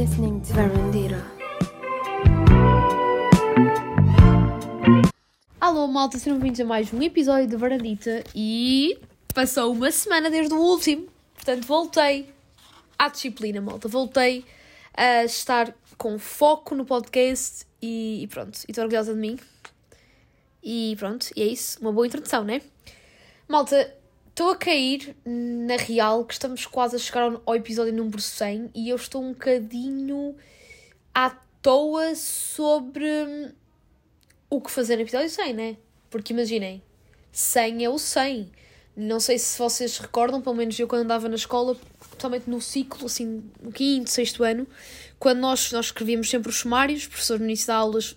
listening to Verandira. Alô malta, sejam bem-vindos a mais um episódio de Varandita e passou uma semana desde o último, portanto voltei à disciplina, malta. Voltei a estar com foco no podcast e, e pronto, e estou orgulhosa de mim. E pronto, e é isso, uma boa introdução, né? Malta, estou a cair na real que estamos quase a chegar ao, episódio número 100 e eu estou um bocadinho à toa sobre o que fazer no episódio 100, né? Porque imaginem, 100 é o 100. Não sei se vocês recordam, pelo menos eu quando andava na escola, totalmente no ciclo, assim, no quinto, sexto ano, quando nós, nós escrevíamos sempre os sumários, o professor no início de aulas,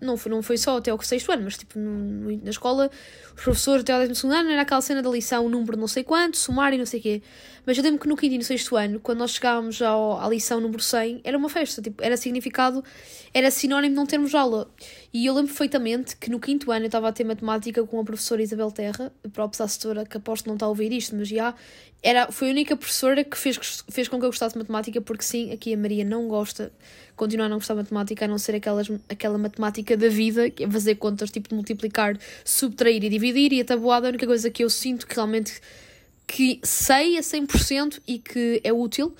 não foi, não foi só até o sexto ano, mas tipo no, na escola, os professores até ao décimo segundo ano era aquela cena da lição, número não sei quanto, sumário, não sei o quê. Mas eu lembro que no quinto e no sexto ano, quando nós chegávamos ao, à lição número 100, era uma festa, tipo, era significado, era sinónimo de não termos aula. E eu lembro perfeitamente que no quinto ano eu estava a ter matemática com a professora Isabel Terra, a própria assessora, que aposto não está a ouvir isto, mas já, era, foi a única professora que fez, fez com que eu gostasse de matemática, porque sim, aqui a Maria não gosta, continua a não gostar de matemática, a não ser aquelas, aquela matemática da vida, que é fazer contas, tipo de multiplicar, subtrair e dividir, e a tabuada, a única coisa que eu sinto que realmente que sei a 100% e que é útil.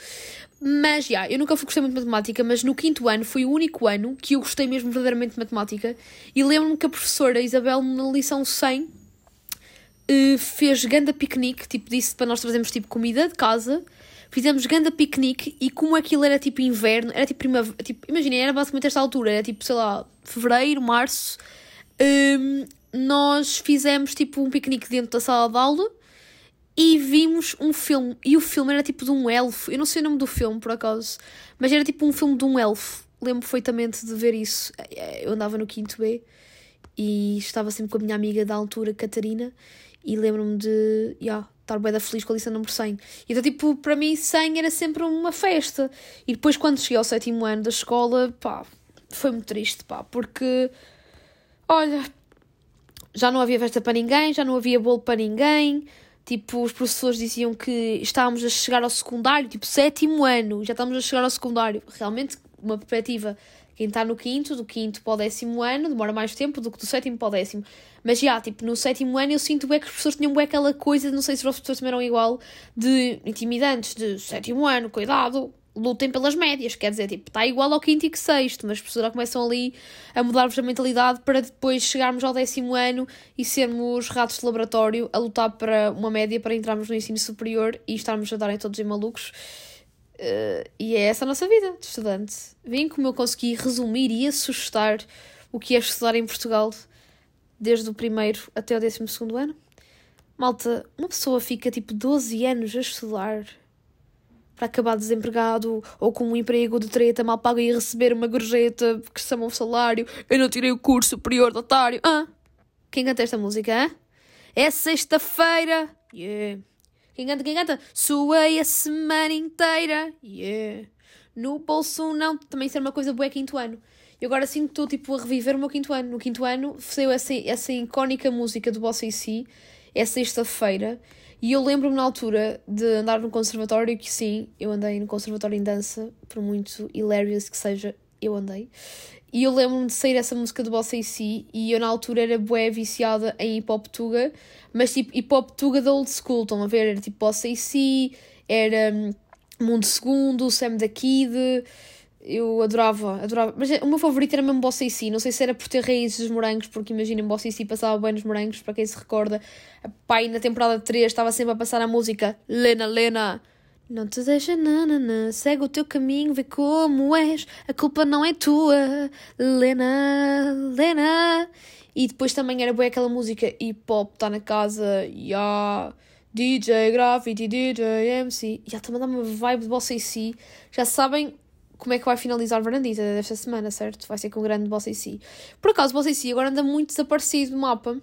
Mas, já, yeah, eu nunca fui gostei muito de matemática, mas no quinto ano foi o único ano que eu gostei mesmo verdadeiramente de matemática. E lembro-me que a professora Isabel, na lição 100, uh, fez ganda piquenique, tipo, disse para nós trazermos, tipo, comida de casa. Fizemos ganda piquenique e como aquilo era, tipo, inverno, era, tipo, primavera, tipo, imaginem, era basicamente esta altura, era, tipo, sei lá, fevereiro, março. Um, nós fizemos, tipo, um piquenique dentro da sala de aula e vimos um filme. E o filme era tipo de um elfo. Eu não sei o nome do filme, por acaso, mas era tipo um filme de um elfo. Lembro perfeitamente de ver isso. Eu andava no quinto B e estava sempre com a minha amiga da altura, Catarina, e lembro-me de yeah, estar bem da feliz com a lição número 100. Então, tipo, para mim, 100 era sempre uma festa. E depois, quando cheguei ao sétimo ano da escola, pá, foi muito triste, pá, porque, olha, já não havia festa para ninguém, já não havia bolo para ninguém Tipo, os professores diziam que estávamos a chegar ao secundário, tipo, sétimo ano, já estamos a chegar ao secundário. Realmente, uma perspectiva, quem está no quinto, do quinto para o décimo ano, demora mais tempo do que do sétimo para o décimo. Mas já, tipo, no sétimo ano eu sinto bem que os professores tinham bem aquela coisa, não sei se os professores também eram igual, de intimidantes, de sétimo ano, cuidado, lutem pelas médias, quer dizer, tipo, está igual ao quinto e que sexto, mas já começam ali a mudar-vos a mentalidade para depois chegarmos ao décimo ano e sermos ratos de laboratório a lutar para uma média para entrarmos no ensino superior e estarmos a darem todos em malucos. Uh, e é essa a nossa vida de estudante. Vem como eu consegui resumir e assustar o que é estudar em Portugal desde o primeiro até o décimo segundo ano. Malta, uma pessoa fica tipo 12 anos a estudar para acabar desempregado ou com um emprego de treta mal pago e receber uma gorjeta que chama um salário. Eu não tirei o curso superior de otário. Ah, quem canta esta música? É sexta-feira. Yeah. Quem canta? Quem canta? Suei a semana inteira. Yeah. No bolso não. Também ser uma coisa boa é quinto ano. E agora sim estou tipo a reviver o meu quinto ano. No quinto ano saiu essa, essa icónica música do Bossa e Si. É sexta-feira. E eu lembro-me na altura de andar no conservatório, que sim, eu andei no conservatório em dança, por muito hilarious que seja, eu andei. E eu lembro-me de sair essa música do Bossa e Si, e eu na altura era bué viciada em hip hop tuga, mas tipo hip hop tuga da old school, estão a ver? Era tipo Bossa e Si, era hum, Mundo Segundo, Sam da Kid, eu adorava, adorava. Mas o meu favorito era mesmo Bossa e Si. Não sei se era por ter raízes dos morangos, porque imaginem, Bossa e Si passava bem nos morangos, para quem se recorda. Pai, na temporada 3 estava sempre a passar a música Lena, Lena. Não te deixa, nanana, segue o teu caminho, vê como és, a culpa não é tua, Lena, Lena. E depois também era boa aquela música hip hop, está na casa, yeah. DJ, graffiti, DJ, MC. Já também dá uma vibe de Bossa e Si. Já sabem como é que vai finalizar Varandita desta semana, certo? Vai ser com o grande Bossa e Si. Por acaso, Bossa e Si agora anda muito desaparecido do mapa.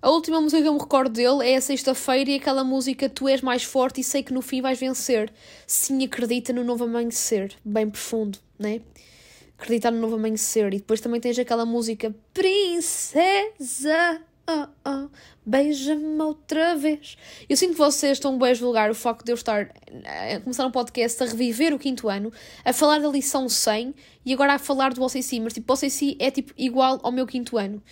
A última música que eu me recordo dele é a sexta-feira e aquela música Tu és mais forte e sei que no fim vais vencer. Sim, acredita no novo amanhecer. Bem profundo, né? Acreditar no novo amanhecer. E depois também tens aquela música Princesa. Oh, oh, beija-me outra vez. Eu sinto que vocês estão bem a julgar o facto de eu estar a começar um podcast a reviver o quinto ano, a falar da lição 100 e agora a falar do OCC, mas tipo, o OCC é tipo igual ao meu quinto ano.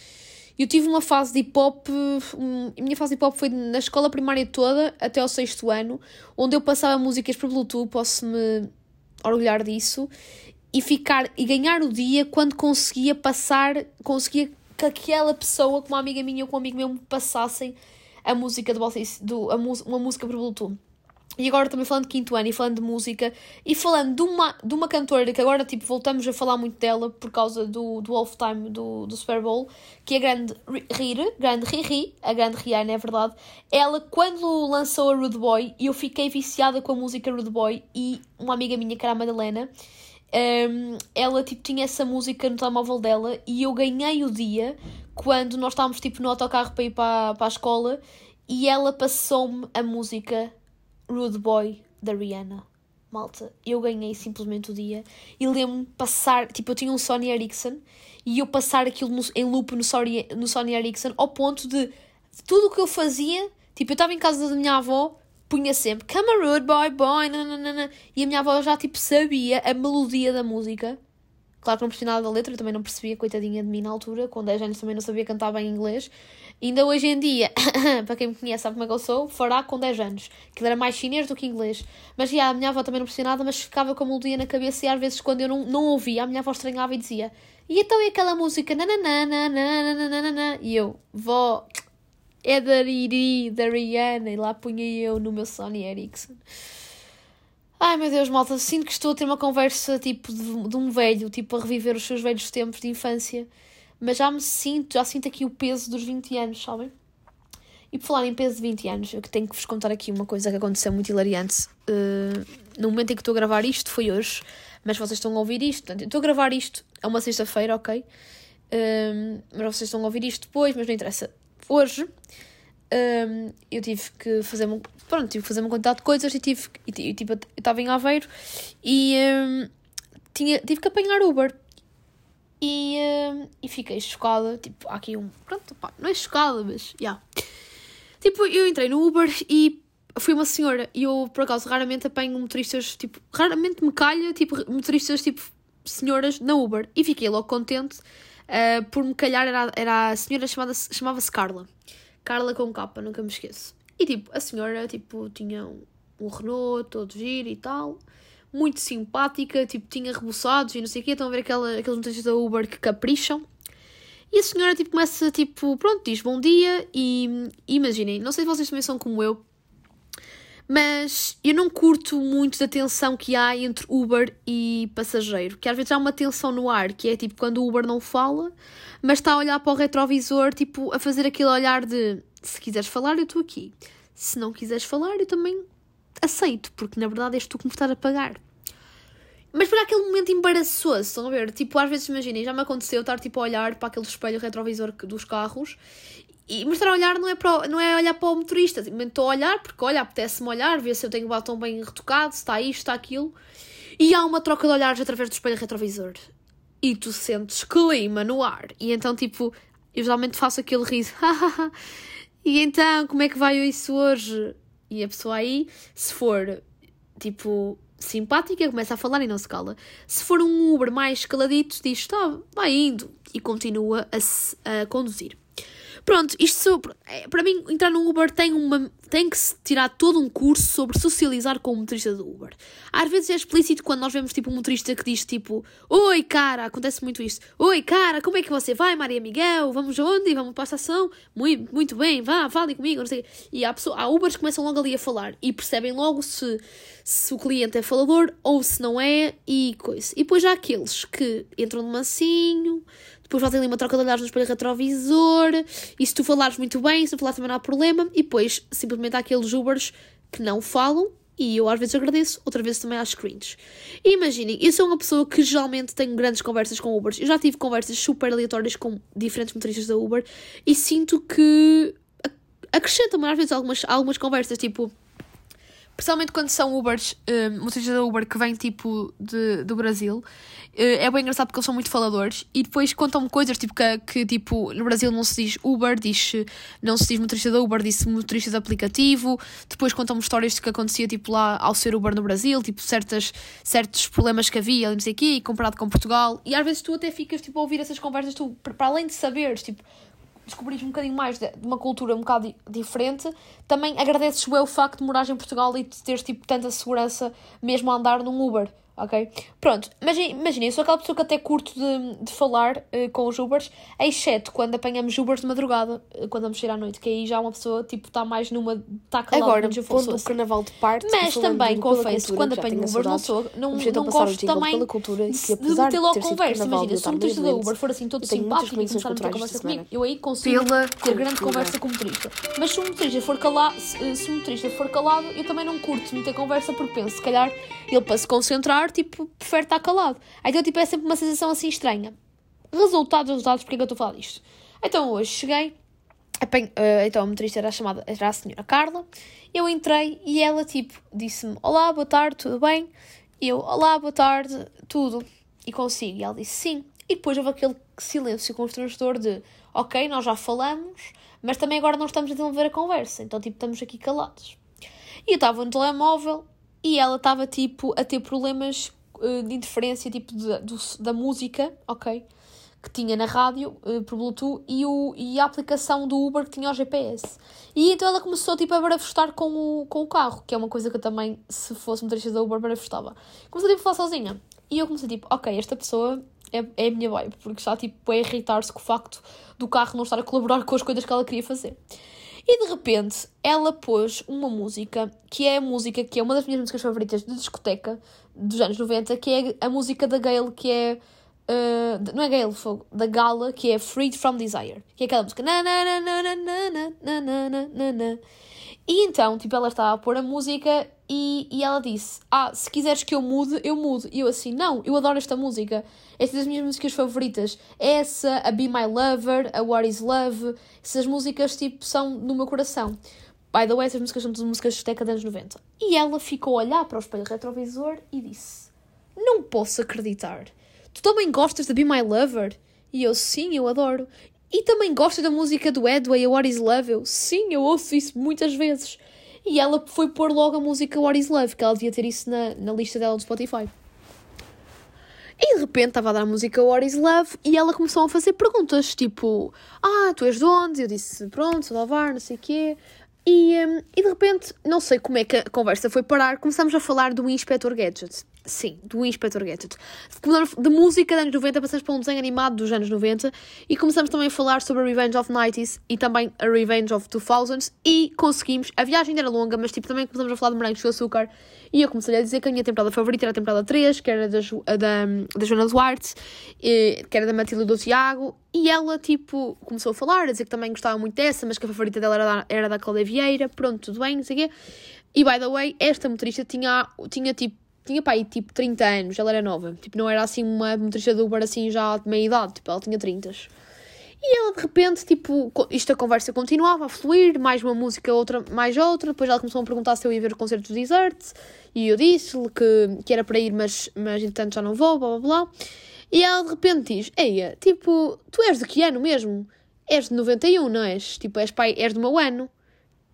Eu tive uma fase de hip hop, a minha fase de hip hop foi na escola primária toda, até ao sexto ano, onde eu passava músicas por Bluetooth, posso-me orgulhar disso, e ficar e ganhar o dia quando conseguia passar, conseguia que aquela pessoa, como uma amiga minha ou com um amigo meu, me passassem a música do, do a, uma música por Bluetooth. E agora também falando de quinto ano e falando de música e falando de uma, de uma cantora que agora tipo, voltamos a falar muito dela por causa do, do Time do, do Super Bowl, que é a grande Riri, grande Riri, a grande Rihanna, é verdade. Ela, quando lançou a Rude Boy, eu fiquei viciada com a música Rude Boy e uma amiga minha, que era a Madalena, um, ela tipo, tinha essa música no telemóvel dela e eu ganhei o dia quando nós estávamos tipo, no autocarro para ir para, para a escola e ela passou-me a música Rude Boy da Rihanna. Malta, eu ganhei simplesmente o dia e lembro-me passar, tipo, eu tinha um Sony Ericsson e eu passar aquilo no, em loop no Sony, no Sony Ericsson ao ponto de, tudo o que eu fazia, tipo, eu estava em casa da minha avó, punha sempre Come a rude boy, boy, nananana, e a minha avó já, tipo, sabia a melodia da música. Claro que não percebi nada da letra, eu também não percebia, coitadinha de mim na altura, com 10 anos também não sabia cantar bem inglês. Ainda hoje em dia, para quem me conhece sabe como é que eu sou, fará com 10 anos. Que era mais chinês do que inglês. Mas já, a minha avó também não percebia nada, mas ficava com a melodia na cabeça e às vezes quando eu não, não ouvia, a minha avó estranhava e dizia e então é aquela música nananana, e eu, vó, é da Riri, da Rihanna, e lá punha eu no meu Sony Ericsson. Ai meu Deus, malta, sinto que estou a ter uma conversa tipo de, de, um velho, tipo a reviver os seus velhos tempos de infância, mas já me sinto, já sinto aqui o peso dos 20 anos, sabem? E por falar em peso de 20 anos, eu tenho que vos contar aqui uma coisa que aconteceu muito hilariante. Uh, no momento em que estou a gravar isto, foi hoje, mas vocês estão a ouvir isto. Portanto, eu estou a gravar isto, é uma sexta-feira, ok? Uh, mas vocês estão a ouvir isto depois, mas não interessa. Hoje uh, eu tive que fazer um, pronto, tive que fazer uma quantidade de coisas e tive, e, tipo, eu estava em Aveiro e um, tinha, tive que apanhar Uber. E, um, e fiquei chocada, tipo, há aqui um, pronto, pá, não é chocada, mas, já. Yeah. Tipo, eu entrei no Uber e fui uma senhora e eu, por acaso, raramente apanho motoristas, tipo, raramente me calha, tipo, motoristas, tipo, senhoras na Uber. E fiquei logo contente uh, por me calhar, era, era a senhora chamada, chamava-se Carla. Carla com capa, nunca me esqueço. E tipo, a senhora tipo, tinha um, um Renault todo giro e tal, muito simpática, tipo, tinha reboçados e não sei o quê. Estão a ver aquela, aqueles motoristas da Uber que capricham. E a senhora tipo, começa, tipo, pronto, diz bom dia e imaginem, não sei se vocês também são como eu, mas eu não curto muito da tensão que há entre Uber e passageiro, que às vezes há uma tensão no ar, que é tipo quando o Uber não fala, mas está a olhar para o retrovisor, tipo, a fazer aquele olhar de se quiseres falar, eu estou aqui. Se não quiseres falar, eu também aceito, porque na verdade és tu que me estás a pagar. Mas por aquele momento embaraçoso, estão a ver? Tipo, às vezes imaginem, já me aconteceu estar tipo a olhar para aquele espelho retrovisor dos carros e mostrar a olhar não é, para, não é olhar para o motorista, simplesmente estou a olhar porque, olha, apetece-me olhar, ver se eu tenho o batom bem retocado, se está isto, está aquilo. E há uma troca de olhares através do espelho retrovisor. E tu sentes clima no ar. E então, tipo, eu geralmente faço aquele riso. e então, como é que vai isso hoje? E a pessoa aí, se for, tipo, simpática, começa a falar e não se cala. Se for um Uber mais caladito, diz, está, vai indo. E continua a, a conduzir. Pronto, isto é, para mim entrar no Uber tem, uma, tem que se tirar todo um curso sobre socializar com o motorista do Uber. Às vezes é explícito quando nós vemos tipo um motorista que diz tipo Oi cara, acontece muito isto. Oi cara, como é que você vai, Maria Miguel? Vamos aonde? Vamos para a estação? Muito, muito bem, vá, fale comigo, não sei. E há, pessoa, há Ubers que começam logo ali a falar e percebem logo se, se o cliente é falador ou se não é e coisa. E depois há aqueles que entram de mansinho depois fazem ali uma troca de olhares no espelho retrovisor, e se tu falares muito bem, se tu falares também não há problema, e depois simplesmente há aqueles Ubers que não falam, e eu às vezes agradeço, outras vezes também acho cringe. E imaginem, eu sou uma pessoa que geralmente tenho grandes conversas com Ubers, eu já tive conversas super aleatórias com diferentes motoristas da Uber, e sinto que acrescentam-me às vezes algumas, algumas conversas, tipo Principalmente quando são Ubers, um, motoristas da Uber que vêm tipo de, do Brasil. eh, é bem engraçado porque eles são muito faladores e depois contam-me coisas tipo que, que, tipo no Brasil não se diz Uber, diz, não se diz motorista da Uber, diz motorista de aplicativo. Depois contam-me histórias de que acontecia tipo lá ao ser Uber no Brasil, tipo certas, certos problemas que havia, não sei o quê, comparado com Portugal. E às vezes tu até ficas tipo a ouvir essas conversas, tu para além de saberes, tipo descobrires um bocadinho mais de, uma cultura um bocado diferente, também agradeces o facto de morar em Portugal e de teres tipo tanta segurança mesmo a andar num Uber ok? Pronto, imaginem, eu sou aquela pessoa que até curto de, de falar uh, com os Ubers, exceto quando apanhamos Ubers de madrugada, uh, quando vamos sair à noite, que aí já uma pessoa, tipo, está mais numa... está calada, Agora, pondo o carnaval de parte... Mas também, confesso, quando apanho Ubers, não sou... Não, não gosto também cultura, de, de meter logo conversa. Imagina, se o motorista da Uber for assim todo simpático e começar a meter conversa comigo, eu aí consigo pela ter grande conversa com o motorista. Mas se o motorista for calado, se, se o motorista for calado, eu também não curto meter conversa porque penso, se calhar, ele para se concentrar tipo, prefere estar calado. Então, tipo, é sempre uma sensação assim estranha. Resultados, resultados, porque é que eu estou a falar disto? Então, hoje cheguei, apanho, uh, então a motorista era chamada, era a senhora Carla, eu entrei e ela, tipo, disse-me, olá, boa tarde, tudo bem? Eu, olá, boa tarde, tudo. E consigo. E ela disse, sim. E depois houve aquele silêncio constrangedor de, ok, nós já falamos, mas também agora não estamos a desenvolver a conversa, então, tipo, estamos aqui calados. E eu estava no telemóvel e ela estava tipo a ter problemas uh, de interferência tipo de, do, da música, ok? Que tinha na rádio uh, por Bluetooth e, o, e a aplicação do Uber que tinha o GPS. E então ela começou tipo a barafustar com o, com o carro, que é uma coisa que eu também, se fosse motorista da Uber, barafustava. Começou tipo a falar sozinha. E eu comecei tipo, ok, esta pessoa é, é a minha vibe, porque está tipo a irritar-se com o facto do carro não estar a colaborar com as coisas que ela queria fazer. E de repente ela pôs uma música que é a música que é uma das minhas músicas favoritas de discoteca dos anos 90, que é a música da Gayle, que é. Uh, não é Gayle Fogo, da Gala, que é Freed from Desire. Que é aquela música. Na, na, na, na, na, na, na, na, na. E então, tipo, ela estava a pôr a música e, e ela disse: Ah, se quiseres que eu mude, eu mudo. E eu assim: Não, eu adoro esta música. Esta é das minhas músicas favoritas. Essa, a Be My Lover, a What Is Love. Essas músicas, tipo, são no meu coração. By the way, essas músicas são todas músicas de década dos anos 90. E ela ficou a olhar para o espelho retrovisor e disse: Não posso acreditar. Tu também gostas da Be My Lover? E eu, sim, eu adoro. E também gosta da música do Edway, a What Is Love? Eu, sim, eu ouço isso muitas vezes. E ela foi pôr logo a música What Is Love, que ela devia ter isso na, na lista dela do Spotify. E de repente estava a dar a música What Is Love e ela começou a fazer perguntas, tipo, ah, tu és de onde? Eu disse, pronto, sou de Alvar, não sei o quê. E, um, e de repente, não sei como é que a conversa foi parar, começamos a falar do Inspector Gadget. Sim, do Inspector Gadget. De música dos anos 90, passamos para um desenho animado dos anos 90 e começamos também a falar sobre a Revenge of 90s e também a Revenge of 2000s e conseguimos. A viagem era longa, mas tipo, também começamos a falar de morangos com açúcar e eu comecei a dizer que a minha temporada favorita era a temporada 3, que era da, da, da Joana Duarte, que era da Matilde do Tiago e ela, tipo, começou a falar, a dizer que também gostava muito dessa, mas que a favorita dela era da, era da Cláudia Vieira, pronto, tudo bem, não sei o quê. E, by the way, esta motorista tinha, tinha tipo, tinha pá, aí, tipo 30 anos, ela era nova. Tipo, não era assim uma motorista do Uber assim já de meia idade, tipo, ela tinha 30. E ela de repente, tipo, isto a conversa continuava a fluir, mais uma música, outra, mais outra. Depois ela começou a perguntar se eu ia ver o concerto do Desert. E eu disse-lhe que, que era para ir, mas, mas entretanto já não vou, blá blá blá. E ela de repente diz: Eia, tipo, tu és de que ano mesmo? És de 91, não és? Tipo, és pai, és do meu ano.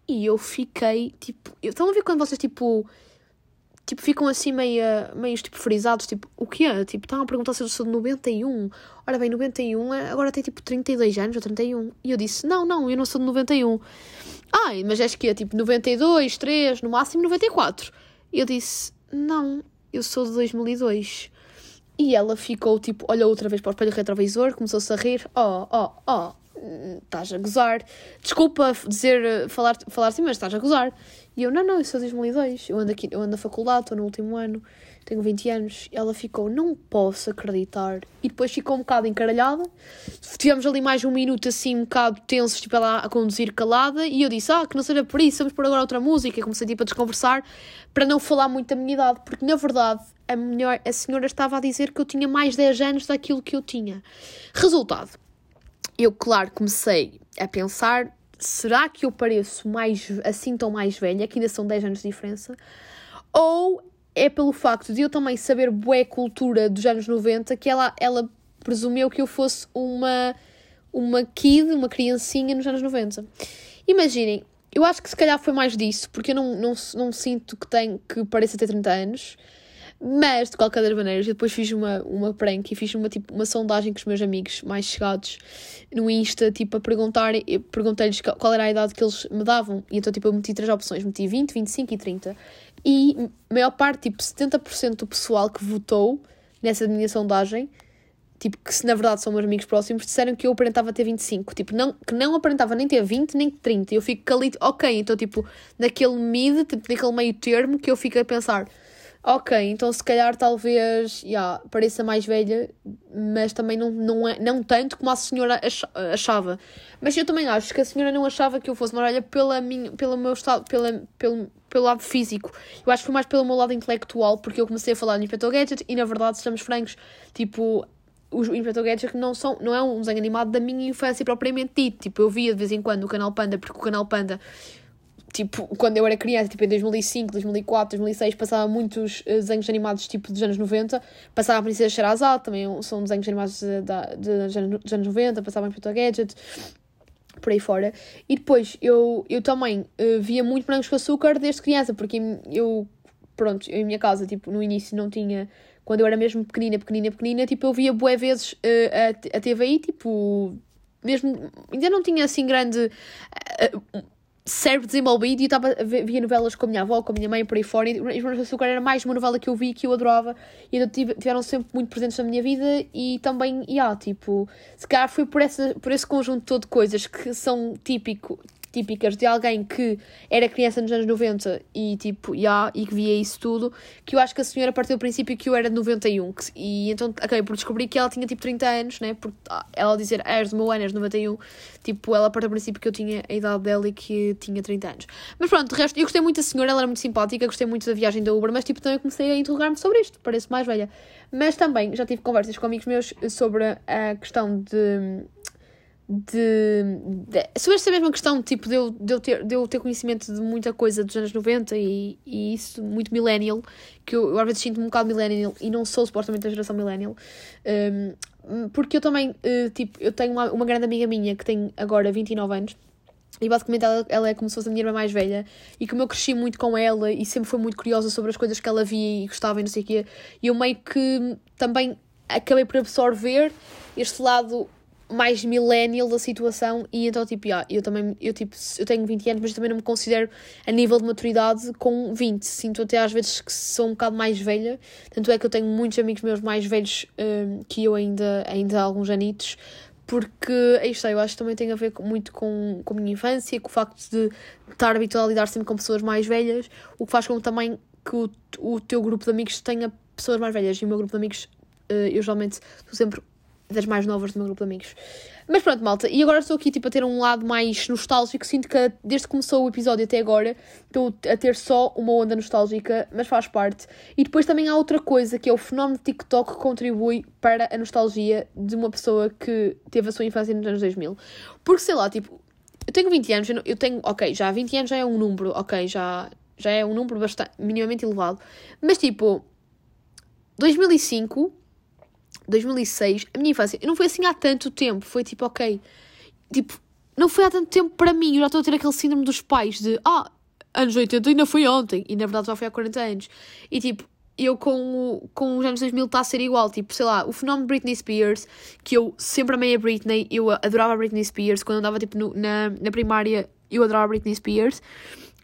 E eu fiquei, tipo, estão a ver quando vocês, tipo, tipo, ficam assim meio, meio tipo, frisados, tipo, o que é? Tipo, estavam a perguntar se eu sou de 91. Ora bem, 91, agora tem tipo 32 anos ou 31. E eu disse, não, não, eu não sou de 91. Ai, mas és que é tipo 92, 3, no máximo 94. E eu disse, não, eu sou de 2002. E ela ficou tipo, olhou outra vez para o espelho retrovisor, começou-se a rir, oh, oh, oh, estás a gozar. Desculpa dizer, falar, falar assim, mas estás a gozar. E eu, não, não, eu sou 2002, eu ando aqui, eu ando na faculdade, estou no último ano, tenho 20 anos. Ela ficou, não posso acreditar. E depois ficou um bocado encaralhada. Tivemos ali mais um minuto assim, um bocado tensos, tipo ela a conduzir calada. E eu disse, ah, que não seja por isso, vamos por agora outra música. E comecei tipo a desconversar para não falar muito da minha idade, porque na verdade a, melhor, a senhora estava a dizer que eu tinha mais 10 anos daquilo que eu tinha. Resultado, eu, claro, comecei a pensar: será que eu pareço mais assim tão mais velha, que ainda são 10 anos de diferença? Ou é pelo facto de eu também saber bué cultura dos anos 90 que ela, ela presumeu que eu fosse uma, uma kid, uma criancinha nos anos 90. Imaginem, eu acho que se calhar foi mais disso, porque eu não, não, não sinto que, tenho, que pareça ter 30 anos. Mas, de qualquer das maneiras, eu depois fiz uma, uma prank e fiz uma, tipo, uma sondagem com os meus amigos mais chegados no Insta, tipo, a perguntar, perguntei-lhes qual era a idade que eles me davam. E então, tipo, eu meti três opções, meti 20, 25 e 30. E a maior parte, tipo, 70% do pessoal que votou nessa minha sondagem, tipo, que se na verdade são meus amigos próximos, disseram que eu aparentava ter 25. Tipo, não, que não aparentava nem ter 20 nem 30. Eu fico ali, ok, então, tipo, naquele mid, tipo, naquele meio termo, que eu fico a pensar Ok, então se calhar talvez yeah, pareça mais velha, mas também não, não, é, não tanto como a senhora achava. Mas eu também acho que a senhora não achava que eu fosse mais velha pela minha, pelo meu estado, pela, pelo, pelo lado físico. Eu acho que foi mais pelo meu lado intelectual, porque eu comecei a falar no Inspector Gadget e na verdade, sejamos francos, tipo, os Inspector Gadget não, são, não é um desenho animado da minha infância propriamente dito. Tipo, eu via de vez em quando o canal Panda, porque o canal Panda tipo, quando eu era criança, tipo em 2005, 2004, 2006, passava muitos uh, desenhos animados tipo dos anos 90. Passava a Princesa Sherazade, também são desenhos animados de, de, de, dos anos 90, passava em Pluto Gadget, por aí fora. E depois eu, eu também uh, via muito Brancos com Açúcar desde criança, porque eu, pronto, eu em minha casa, tipo, no início não tinha. Quando eu era mesmo pequenina, pequenina, pequenina, tipo, eu via bué vezes uh, a, a TVI, tipo, mesmo, ainda não tinha assim grande uh, cérebro desenvolvido e eu via novelas com a minha avó, com a minha mãe por aí fora e Os Morangos de Açúcar era mais uma novela que eu vi que eu adorava e então tiveram sempre muito presentes na minha vida e também, e yeah, tipo, se calhar foi por, essa, por esse conjunto todo de coisas que são típico, típicas de alguém que era criança nos anos 90 e tipo, yeah, e que via isso tudo, que eu acho que a senhora partiu do princípio que eu era de 91 que, e então acabei por descobrir que ela tinha tipo 30 anos, né? Porque ah, ela dizer, ah, és do meu ano, és de 91, tipo, ela partiu do princípio que eu tinha a idade dela e que tinha 30 anos. Mas pronto, de resto, eu gostei muito da senhora, ela era muito simpática, gostei muito da viagem da Uber, mas tipo, também comecei a interrogar-me sobre isto, parece mais velha. Mas também já tive conversas com amigos meus sobre a questão de de, de, sobre esta mesma questão tipo, de, eu, de, eu ter, de eu ter conhecimento de muita coisa dos anos 90 e, e isso, muito millennial, que eu, eu às vezes sinto-me um bocado millennial e não sou supostamente da geração millennial, um, porque eu também, uh, tipo, eu tenho uma, uma grande amiga minha que tem agora 29 anos, e basicamente ela, ela, é como se fosse a minha irmã mais velha. E como eu cresci muito com ela e sempre foi muito curiosa sobre as coisas que ela via e gostava e não sei o quê, e eu meio que também acabei por absorver este lado mais millennial da situação e então tipo, yeah, eu também, eu tipo, eu tenho 20 anos, mas também não me considero a nível de maturidade com 20, sinto até às vezes que sou um bocado mais velha, tanto é que eu tenho muitos amigos meus mais velhos um, que eu ainda, ainda há alguns anitos, porque, é isto eu acho que também tem a ver muito com, com a minha infância, com o facto de estar habituado a lidar sempre com pessoas mais velhas, o que faz com também que o, o teu grupo de amigos tenha pessoas mais velhas. E o meu grupo de amigos, uh, eu geralmente estou sempre das mais novas do meu grupo de amigos. Mas pronto, malta, e agora estou aqui tipo, a ter um lado mais nostálgico. Sinto que desde que começou o episódio até agora estou a ter só uma onda nostálgica, mas faz parte. E depois também há outra coisa que é o fenómeno TikTok que contribui para a nostalgia de uma pessoa que teve a sua infância nos anos 2000. Porque sei lá, tipo, eu tenho 20 anos, eu tenho, ok, já 20 anos já é um número, ok, já, já é um número bastante, minimamente elevado. Mas tipo, 2005 2006, a minha infância, não foi assim há tanto tempo, foi tipo, ok, tipo, não foi há tanto tempo para mim, eu já estou a ter aquele síndrome dos pais de, ah, anos 80 ainda foi ontem, e na verdade já foi há 40 anos, e tipo, eu com, com os anos 2000 está a ser igual, tipo, sei lá, o fenómeno Britney Spears, que eu sempre amei a Britney, eu adorava a Britney Spears, quando andava, tipo, no, na, na primária, eu adorava a Britney Spears,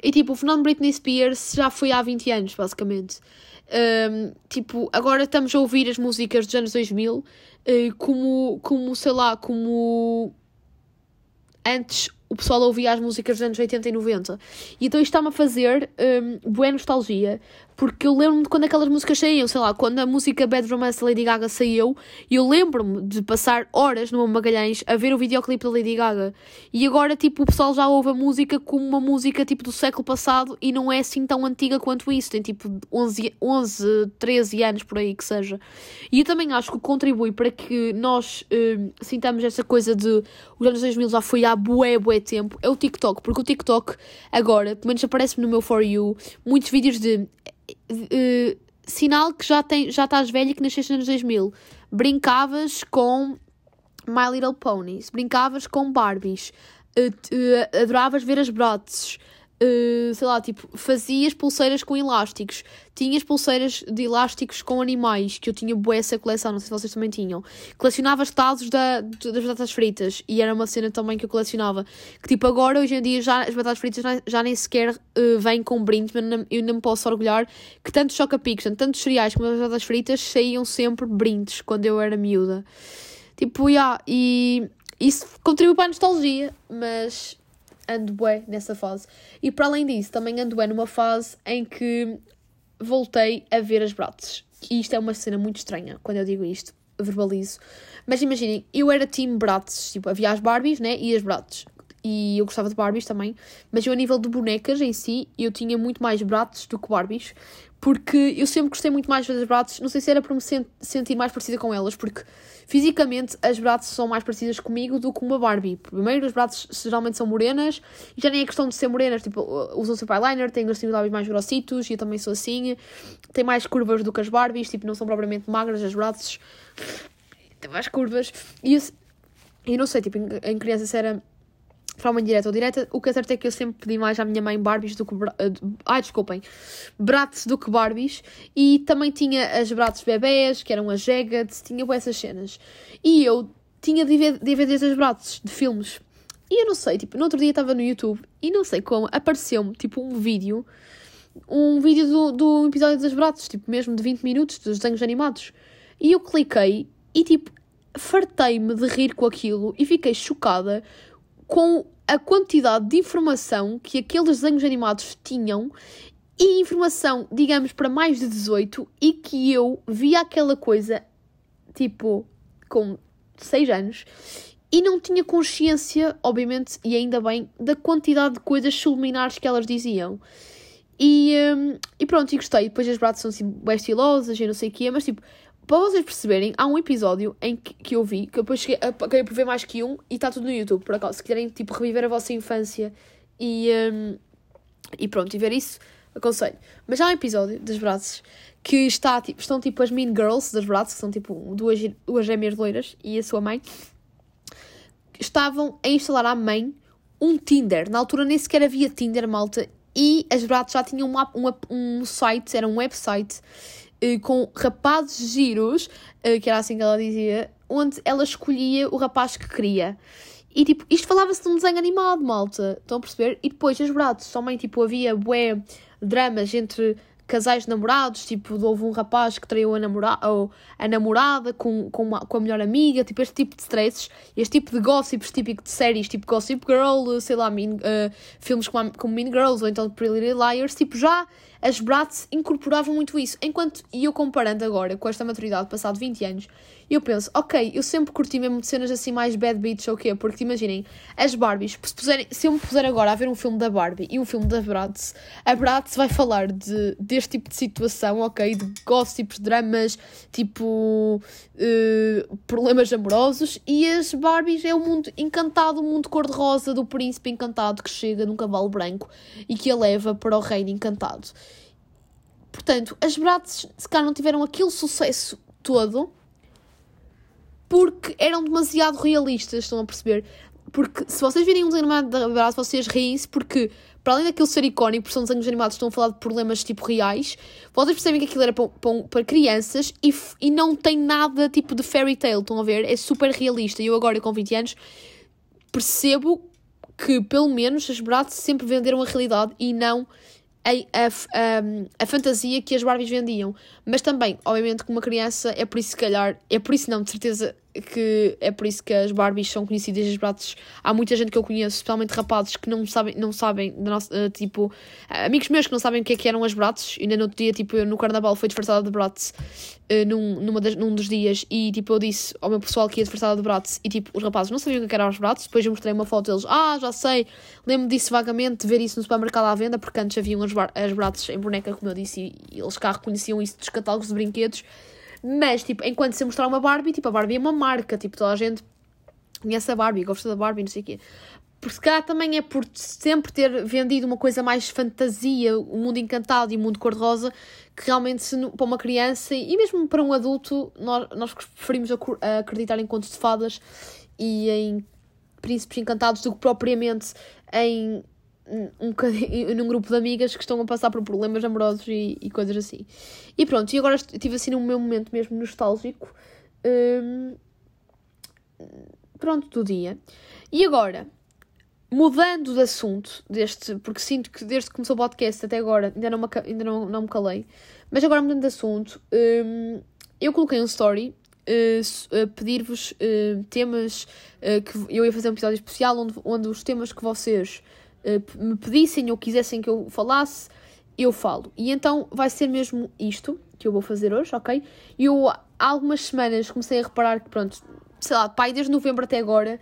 e tipo, o fenómeno Britney Spears já foi há 20 anos, basicamente. Um, tipo, agora estamos a ouvir as músicas dos anos 2000 uh, eh, como, como, sei lá, como antes o pessoal ouvia as músicas dos anos 80 e 90. E então isto está-me a fazer um, boa nostalgia, porque eu lembro-me de quando aquelas músicas saíam, sei lá, quando a música Bad Romance da Lady Gaga saiu, eu lembro-me de passar horas no Magalhães a ver o videoclipe da Lady Gaga. E agora, tipo, o pessoal já ouve a música como uma música, tipo, do século passado e não é assim tão antiga quanto isso. Tem, tipo, 11, 11 13 anos por aí que seja. E eu também acho que contribui para que nós hum, sintamos essa coisa de os anos 2000 já foi há bué, bué tempo, é o TikTok. Porque o TikTok agora, pelo menos aparece-me no meu For You, muitos vídeos de Uh, sinal que já, tem, já estás velha que nasceste nos anos 2000. Brincavas com My Little Ponies, brincavas com Barbies, uh, uh, adoravas ver as brotes, Uh, sei lá, tipo, fazias pulseiras com elásticos, tinhas pulseiras de elásticos com animais, que eu tinha boa essa coleção, não sei se vocês também tinham. Colecionavas tazos da, das batatas fritas, e era uma cena também que eu colecionava. Que tipo, agora, hoje em dia, já, as batatas fritas já, já nem sequer uh, vêm com brindes, mas não, eu não me posso orgulhar que tanto choca-picos, tanto os cereais como as batatas fritas saíam sempre brindes quando eu era miúda. Tipo, yeah, e isso contribui para a nostalgia, mas ando bué nessa fase. E para além disso, também ando bué numa fase em que voltei a ver as Bratz. E isto é uma cena muito estranha quando eu digo isto, verbalizo. Mas imaginem, eu era team Bratz, tipo, havia as Barbies, né, e as Bratz. E eu gostava de Barbies também, mas eu a nível de bonecas em si, eu tinha muito mais Bratz do que Barbies, porque eu sempre gostei muito mais das Bratz, não sei se era para me sentir mais parecida com elas, porque Fisicamente, as Bratz são mais parecidas comigo do que uma Barbie. Primeiro, as Bratz geralmente são morenas, e já nem é questão de ser morenas, tipo, usam sempre eyeliner, têm os lábios mais grossitos, e eu também sou assim. Tem mais curvas do que as Barbies, tipo, não são propriamente magras as Bratz. Tem mais curvas. E eu, eu não sei, tipo, em, em criança era forma indireta ou direta, o que é certo é que eu sempre pedi mais à minha mãe Barbies do que. Uh, ai, desculpem. Bratz do que Barbies. E também tinha as Bratz bebés, que eram as Jaggeds, tinha essas cenas. E eu tinha DVDs das Bratz, de filmes. E eu não sei, tipo, no outro dia estava no YouTube e não sei como, apareceu-me, tipo, um vídeo. Um vídeo do, do episódio das Bratz, tipo, mesmo de 20 minutos, dos desenhos animados. E eu cliquei e, tipo, fartei-me de rir com aquilo e fiquei chocada com a quantidade de informação que aqueles desenhos animados tinham e informação, digamos, para mais de 18 e que eu via aquela coisa, tipo, com 6 anos e não tinha consciência, obviamente, e ainda bem, da quantidade de coisas subliminares que elas diziam. E, um, e pronto, e gostei. Depois as bratas são assim, bem estilosas e não sei o quê, mas tipo, para vocês perceberem, há um episódio em que, que eu vi, que depois cheguei, acabei por ver mais que um, e está tudo no YouTube, por acaso. Se quiserem, tipo, reviver a vossa infância e, um, e pronto, e ver isso, aconselho. Mas há um episódio das Brazos que está, tipo, estão tipo as Mean Girls das Brazos, que são tipo duas, duas gêmeas loiras e a sua mãe, estavam a instalar à mãe um Tinder. Na altura nem sequer havia Tinder, malta, e as Brazos já tinham uma, uma, um site, era um website com rapazes giros, eh, que era assim que ela dizia, onde ela escolhia o rapaz que queria. E tipo, isto falava-se de um desenho animado, malta. Estão a perceber? E depois as braços também, tipo, havia bué dramas entre casais namorados, tipo, houve um rapaz que traiu a, namora ou a namorada com, com, uma, com a melhor amiga, tipo, este tipo de stresses, este tipo de gossips típico de séries, tipo Gossip Girl, sei lá, mean, uh, filmes como, como Mean Girls ou então Pretty Little Liars, tipo, já as Bratz incorporavam muito isso. Enquanto, e eu comparando agora com esta maturidade, passado 20 anos, eu penso, ok, eu sempre curti mesmo de cenas assim mais bad beats ou quê, porque imaginem, as Barbies, se, puserem, se eu me puser agora a ver um filme da Barbie e um filme da Bratz, a Bratz vai falar de, deste tipo de situação, ok, de gossips, dramas, tipo, uh, problemas amorosos, e as Barbies é o mundo encantado, o mundo cor-de-rosa do príncipe encantado que chega num cavalo branco e que a leva para o reino encantado. Portanto, as Bratz, se calhar não tiveram aquele sucesso todo porque eram demasiado realistas, estão a perceber? Porque se vocês virem um desenho animado da Bratz, vocês riem-se porque, para além daquilo ser icónico, porque são desenhos animados que estão a falar de problemas tipo reais, vocês percebem que aquilo era para, para, para crianças e, e não tem nada tipo de fairy tale, estão a ver? É super realista. E eu agora, com 20 anos, percebo que, pelo menos, as Bratz sempre venderam a realidade e não a, a, a, fantasia que as Barbies vendiam. Mas também, obviamente, como uma criança, é por isso, se calhar, é por isso não, de certeza, que é por isso que as Barbies são conhecidas as Bratz. Há muita gente que eu conheço, especialmente rapazes, que não sabem, não sabem nossa, uh, tipo, amigos meus que não sabem o que é que eram as Bratz. Ainda no outro dia, tipo, eu no carnaval fui disfarçada de Bratz uh, num, numa das, num dos dias e, tipo, eu disse ao meu pessoal que ia disfarçada de Bratz e, tipo, os rapazes não sabiam o que eram as Bratz. Depois eu mostrei uma foto deles, ah, já sei, lembro disso vagamente, de ver isso no supermercado à venda, porque antes haviam as, as em boneca, como eu disse, e, e eles cá reconheciam isso dos catálogos de brinquedos. Mas, tipo, enquanto se mostrar uma Barbie, tipo, a Barbie é uma marca, tipo, toda a gente conhece a Barbie, gosta da Barbie, não sei o quê. porque se calhar também é por sempre ter vendido uma coisa mais fantasia, o mundo encantado e o mundo cor-de-rosa, que realmente se, para uma criança e mesmo para um adulto nós, nós preferimos acreditar em contos de fadas e em príncipes encantados do que propriamente em um num grupo de amigas que estão a passar por problemas amorosos e, e coisas assim. E pronto, e agora estive assim num meu momento mesmo nostálgico. Hum, pronto, do dia. E agora, mudando de assunto, deste, porque sinto que desde que começou o podcast até agora ainda não me, ainda não, não me calei, mas agora mudando de assunto, hum, eu coloquei um story uh, pedir-vos uh, temas que eu ia fazer um episódio especial onde, onde os temas que vocês me pedissem ou quisessem que eu falasse, eu falo. E então vai ser mesmo isto que eu vou fazer hoje, ok? Eu há algumas semanas comecei a reparar que, pronto, sei lá, pai, desde novembro até agora,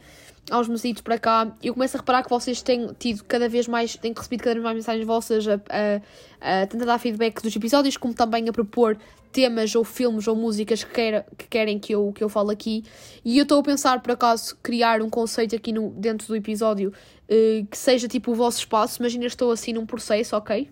aos mesitos para cá, eu começo a reparar que vocês têm tido cada vez mais, têm recebido cada vez mais mensagens vossas a, a, a tentar dar feedback dos episódios, como também a propor temas ou filmes ou músicas que, queira, que querem que eu, que eu fale aqui. E eu estou a pensar, por acaso, criar um conceito aqui no, dentro do episódio uh, que seja tipo o vosso espaço, mas ainda estou assim num processo, ok?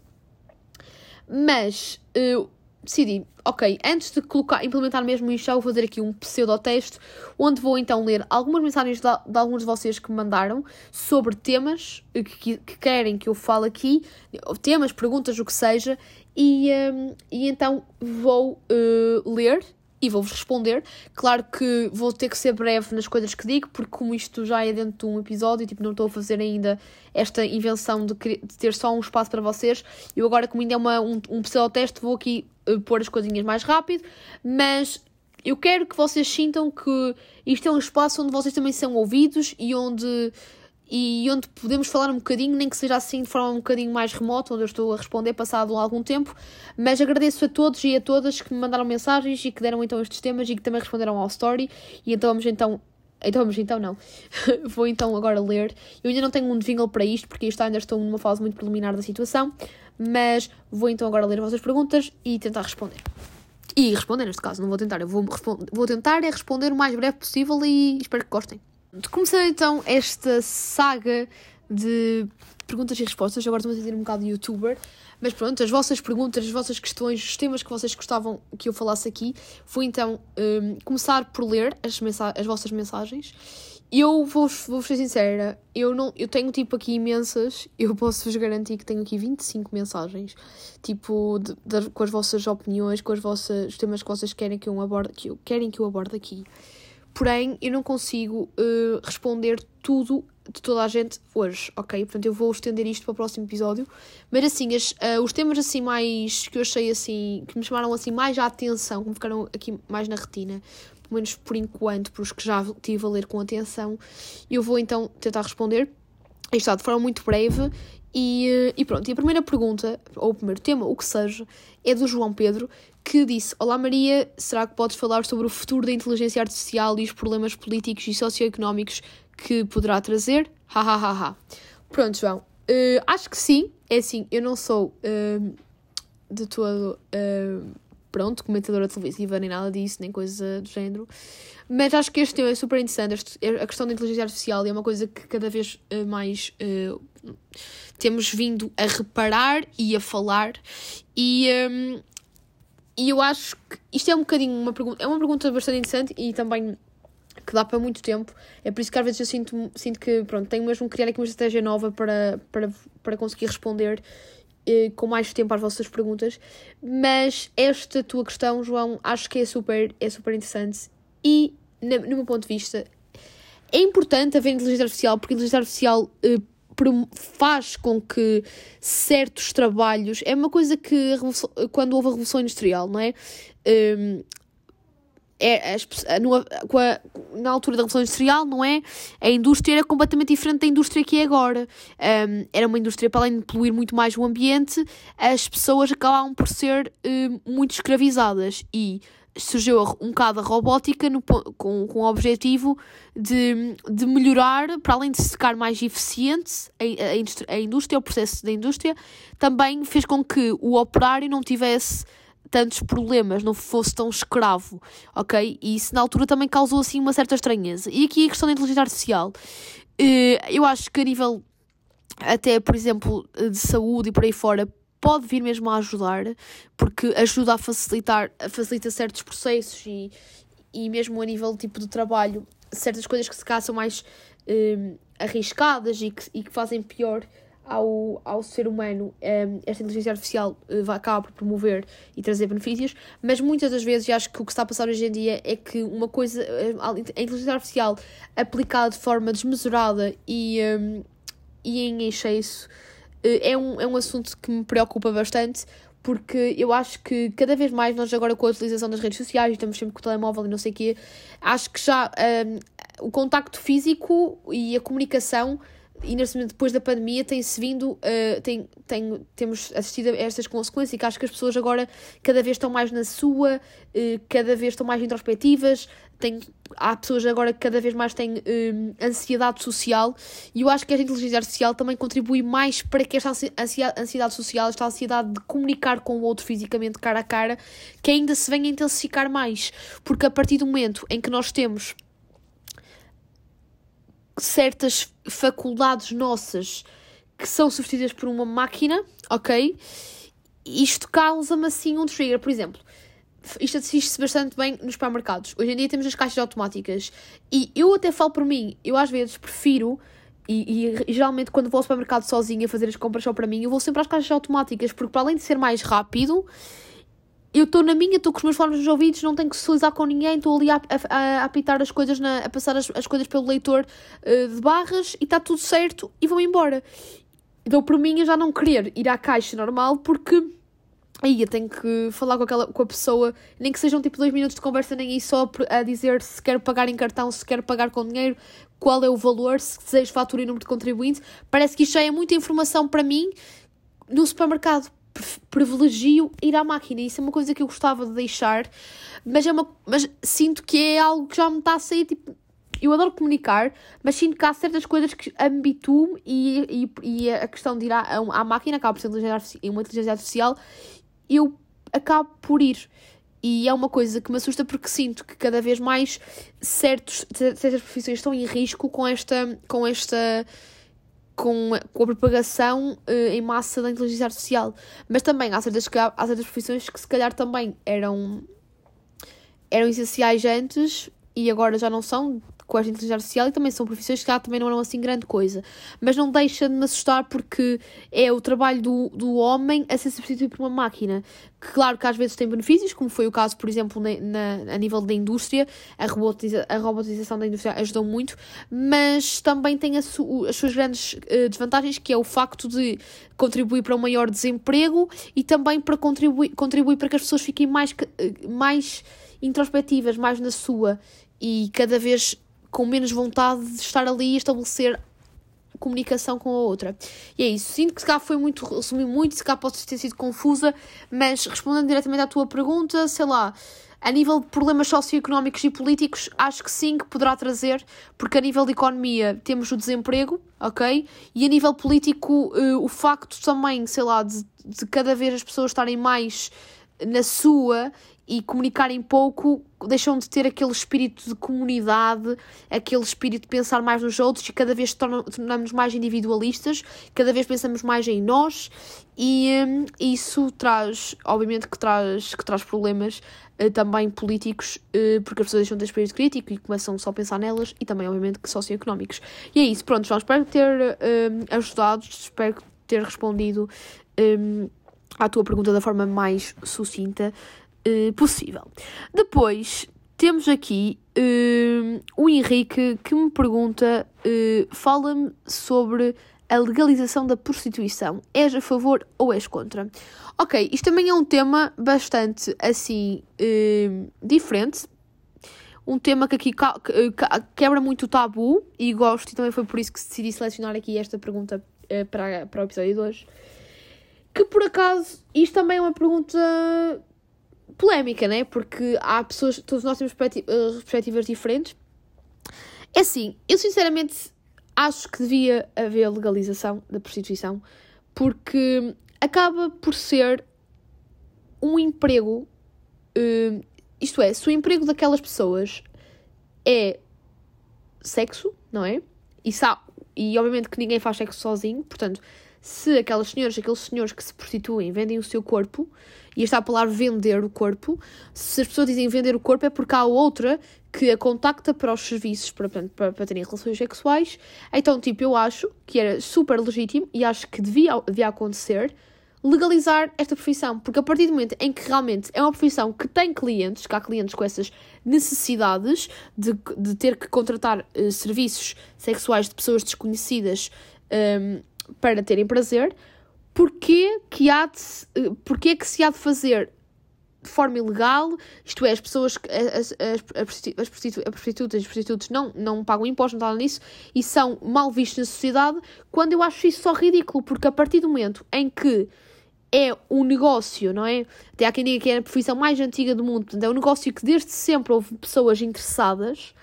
Mas uh, decidi, ok, antes de colocar, implementar mesmo isto, já vou fazer aqui um pseudo-teste, onde vou então ler algumas mensagens de, de, alguns de vocês que me mandaram sobre temas que, que, que, querem que eu fale aqui, temas, perguntas, o que seja, e, um, e então vou uh, ler e vou-vos responder. Claro que vou ter que ser breve nas coisas que digo, porque como isto já é dentro de um episódio, tipo, não estou a fazer ainda esta invenção de, de ter só um espaço para vocês. Eu agora, como ainda é uma, um, um pseudo-teste, vou aqui uh, pôr as coisinhas mais rápido, mas eu quero que vocês sintam que isto é um espaço onde vocês também são ouvidos e onde e onde podemos falar um bocadinho, nem que seja assim de forma um bocadinho mais remota, onde eu estou a responder passado algum tempo. Mas agradeço a todos e a todas que me mandaram mensagens e que deram então estes temas e que também responderam ao story. E então vamos então. Então vamos então não. Vou então agora ler. Eu ainda não tenho um jingle para isto, porque isto ainda estou numa fase muito preliminar da situação. Mas vou então agora ler as vossas perguntas e tentar responder. E responder neste caso, não vou tentar. Eu vou, vou tentar é responder o mais breve possível e espero que gostem. Começando então esta saga de perguntas e respostas. Agora estou a sentir um bocado de youtuber. Mas pronto, as vossas perguntas, as vossas questões, os temas que vocês gostavam que eu falasse aqui, foi então um, começar por ler as, as vossas mensagens. Eu vou, vou ser sincera, eu, não, eu tenho tipo aqui imensas, eu posso-vos garantir que tenho aqui 25 mensagens, tipo, de, de, com as vossas opiniões, com as vossas, os temas que vocês querem que eu aborde, que eu, querem que eu aborde aqui. Porém, eu não consigo uh, responder tudo de toda a gente hoje, ok? Portanto, eu vou estender isto para o próximo episódio. Mas assim, as, uh, os temas assim mais que eu achei assim, que me chamaram assim mais a atenção, que me ficaram aqui mais na retina, pelo menos por enquanto, para os que já tive a ler com atenção, eu vou então tentar responder. Está de forma muito breve e, eh, e, pronto, e a primeira pergunta, ou o primeiro tema, o que seja, é do João Pedro, que disse: Olá Maria, será que podes falar sobre o futuro da inteligência artificial e os problemas políticos e socioeconómicos que poderá trazer? Ha ha ha ha. Pronto, João, uh, acho que sim. É assim, eu não sou uh, de todo. Uh, pronto, comentadora televisiva, nem nada disso, nem coisa do género. Mas acho que este tema é super interessante. Este, a questão da inteligência artificial é uma coisa que cada vez mais temos vindo a reparar e a falar. E, um, e eu acho que isto é um bocadinho uma pergunta, é uma pergunta bastante interessante e também que dá para muito tempo. É por isso que às vezes eu sinto, sinto que pronto, tenho mesmo que criar aqui uma estratégia nova para, para, para conseguir responder eh, com mais tempo às vossas perguntas. Mas esta tua questão, João, acho que é super, é super interessante e, na, no meu ponto de vista, é importante haver inteligência artificial porque a inteligência artificial eh, faz com que certos trabalhos. É uma coisa que quando houve a Revolução Industrial, não é? Um, é, é no, a, na altura da Revolução Industrial, não é? A indústria era completamente diferente da indústria que é agora. Um, era uma indústria, para além de poluir muito mais o ambiente, as pessoas acabavam por ser um, muito escravizadas e surgiu um bocado a robótica no, com, com o objetivo de, de melhorar, para além de ficar mais eficiente a, a, a indústria, o processo da indústria, também fez com que o operário não tivesse tantos problemas, não fosse tão escravo, ok? E isso na altura também causou assim uma certa estranheza. E aqui a questão da inteligência artificial, uh, eu acho que a nível até, por exemplo, de saúde e por aí fora, pode vir mesmo a ajudar, porque ajuda a facilitar, facilita certos processos e, e mesmo a nível tipo de trabalho, certas coisas que se calhar são mais um, arriscadas e que, e que fazem pior ao, ao ser humano, um, esta inteligência artificial uh, acaba por promover e trazer benefícios, mas muitas das vezes, acho que o que está a passar hoje em dia é que uma coisa, uh, a inteligência artificial aplicada de forma desmesurada e, um, e em excesso uh, é, um, é um assunto que me preocupa bastante, porque eu acho que cada vez mais nós agora com a utilização das redes sociais, estamos sempre com o telemóvel e não sei o quê, acho que já um, o contacto físico e a comunicação e neste momento, depois da pandemia, tem-se vindo, uh, tem, tem, temos assistido a estas consequências e que acho que as pessoas agora cada vez estão mais na sua, uh, cada vez estão mais introspectivas, tem, há pessoas agora que cada vez mais têm uh, ansiedade social e eu acho que a inteligência artificial também contribui mais para que esta ansiedade social, esta ansiedade de comunicar com o outro fisicamente cara a cara, que ainda se venha a intensificar mais, porque a partir do momento em que nós temos certas faculdades nossas que são substituídas por uma máquina, ok? Isto causa-me assim um trigger. Por exemplo, isto assiste-se bastante bem nos supermercados. Hoje em dia temos as caixas automáticas. E eu até falo por mim, eu às vezes prefiro. E, e, geralmente quando vou ao supermercado sozinha fazer as compras só para mim, eu vou sempre às caixas automáticas, porque para além de ser mais rápido, eu estou na minha, estou com os meus fones nos ouvidos, não tenho que socializar com ninguém, estou ali a, a, a, apitar as coisas, na, a passar as, as coisas pelo leitor uh, de barras e está tudo certo e vou embora. Então, por mim, já não querer ir à caixa normal porque aí eu tenho que falar com, aquela, com a pessoa, nem que sejam tipo dois minutos de conversa, nem isso só a dizer se quer pagar em cartão, se quer pagar com dinheiro, qual é o valor, se desejo fatura e número de contribuinte. Parece que isto já é muita informação para mim no supermercado privilegio ir à máquina. Isso é uma coisa que eu gostava de deixar, mas, é uma, mas sinto que é algo que já me está a sair. Tipo, eu adoro comunicar, mas sinto que há certas coisas que habituo-me e, e, e a questão de ir à, à máquina, acaba por ser uma inteligência artificial, eu acabo por ir. E é uma coisa que me assusta porque sinto que cada vez mais certos, certas profissões estão em risco com esta, com esta com, com a propagação uh, em massa da inteligência artificial. Mas também há certas, há certas profissões que se calhar também eram, eram essenciais antes e agora já não são, com a inteligência artificial e também são profissões que já também não eram assim grande coisa. Mas não deixa de me assustar porque é o trabalho do, do homem a ser substituído por uma máquina. Que, claro que às vezes tem benefícios, como foi o caso, por exemplo, na, na a nível da indústria, a, robotiza, a robotização da indústria ajudou muito, mas também tem su, as suas grandes uh, desvantagens, que é o facto de contribuir para um maior desemprego e também para contribuir, contribuir para que as pessoas fiquem mais, uh, mais introspectivas, mais na sua e cada vez com menos vontade de estar ali e estabelecer comunicação com a outra. E é isso. Sinto que se cá foi muito, resumi muito, se cá pode ter sido confusa, mas respondendo diretamente à tua pergunta, sei lá, a nível de problemas socioeconómicos e políticos, acho que sim, que poderá trazer, porque a nível de economia temos o desemprego, ok? E a nível político, uh, o facto também, sei lá, de, de cada vez as pessoas estarem mais na sua e comunicarem pouco, deixam de ter aquele espírito de comunidade, aquele espírito de pensar mais nos outros e cada vez tornamos mais individualistas, cada vez pensamos mais em nós e hum, isso traz, obviamente que traz, que traz problemas uh, também políticos, uh, porque as pessoas deixam de ter espírito crítico e começam só a pensar nelas e também, obviamente, que socioeconómicos. E é isso, pronto, João, espero ter uh, ajudado, espero ter respondido um, à tua pergunta da forma mais sucinta. Eh, possível. Depois temos aqui uh, o Henrique que me pergunta: uh, fala-me sobre a legalização da prostituição. És a favor ou és contra? Ok, isto também é um tema bastante assim diferente. Um tema que aqui quebra muito o tabu e gosto, e também foi por isso que decidi selecionar aqui esta pergunta para, para o episódio de hoje. Que por acaso, isto também é uma pergunta polémica, né? Porque há pessoas, todos nós temos eh, perspectivas diferentes. É assim, eu sinceramente acho que devia haver legalização da prostituição porque acaba por ser um emprego, uh, isto é, se o emprego daquelas pessoas é sexo, não é? E, e obviamente que ninguém faz sexo sozinho, portanto, se aquelas senhoras, aqueles senhores que se prostituem vendem o seu corpo, e está a palavra vender o corpo, se as pessoas dizem vender o corpo é porque há outra que a contacta para os serviços para, para, para terem relações sexuais. Então, tipo, eu acho que era super legítimo e acho que devia, devia acontecer legalizar esta profissão, porque a partir do momento em que realmente é uma profissão que tem clientes, que há clientes com essas necessidades de, de ter que contratar uh, serviços sexuais de pessoas desconhecidas um, para terem prazer, porquê que, há de, uh, porquê que se há de fazer de forma ilegal, isto é, as pessoas, as, as, as, prostitutas e os prostitutos não, não pagam impostos, não estão nisso, e são mal vistos na sociedade, quando eu acho isso só ridículo, porque a partir do momento em que é um negócio, não é? Até há quem diga que é a profissão mais antiga do mundo, portanto, é um negócio que desde sempre houve pessoas interessadas,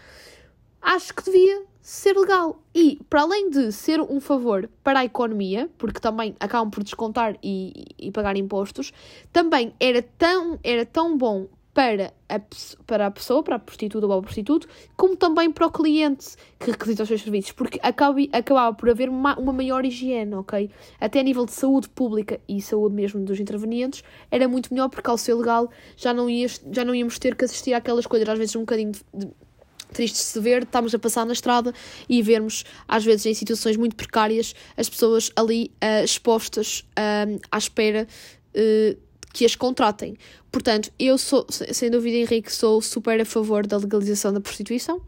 acho que devia ser legal. E, para além de ser um favor para a economia, porque também acabam por descontar e, e pagar impostos, também era tão, era tão bom para a, para a pessoa, para a prostituta ou ao prostituto, como também para o cliente que requisita os seus serviços, porque acaba, acabava por haver uma, uma maior higiene, ok? Até a nível de saúde pública e saúde mesmo dos intervenientes, era muito melhor porque ao ser legal já não, ias, já não íamos ter que assistir àquelas coisas, às vezes um bocadinho de, de, tristes de se ver, estamos a passar na estrada e vermos, às vezes em situações muito precárias, as pessoas ali uh, expostas uh, à espera uh, que as contratem. Portanto, eu sou, sem dúvida, Henrique, sou super a favor da legalização da prostituição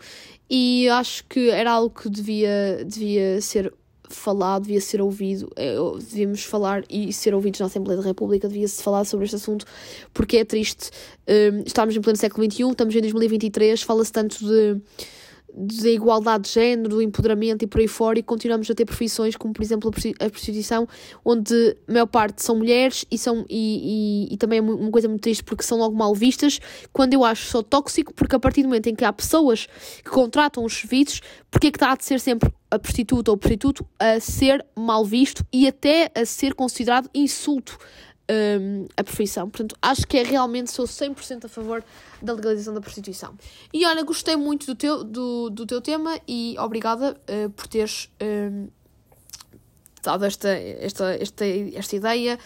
e acho que era algo que devia, devia ser falado, devia ser ouvido, eh, devíamos falar e ser ouvidos na Assembleia da República, devia-se falar sobre este assunto, porque é triste. Um, estamos em pleno século XXI, estamos em 2023, fala-se tanto de da igualdade de género, do empoderamento e por aí fora, e continuamos a ter profissões como, por exemplo, a prostituição, onde a maior parte são mulheres e, são, e, e, e também é uma coisa muito triste porque são logo mal vistas, quando eu acho só tóxico, porque a partir do momento em que há pessoas que contratam os serviços, porque é que está a ser sempre a prostituta ou prostituto a ser mal visto e até a ser considerado insulto um, a profissão. Portanto, acho que é realmente, sou 100% a favor da legalização da prostituição. E olha, gostei muito do teu, do, do teu tema e obrigada uh, por teres um, dado esta, esta, esta, esta ideia.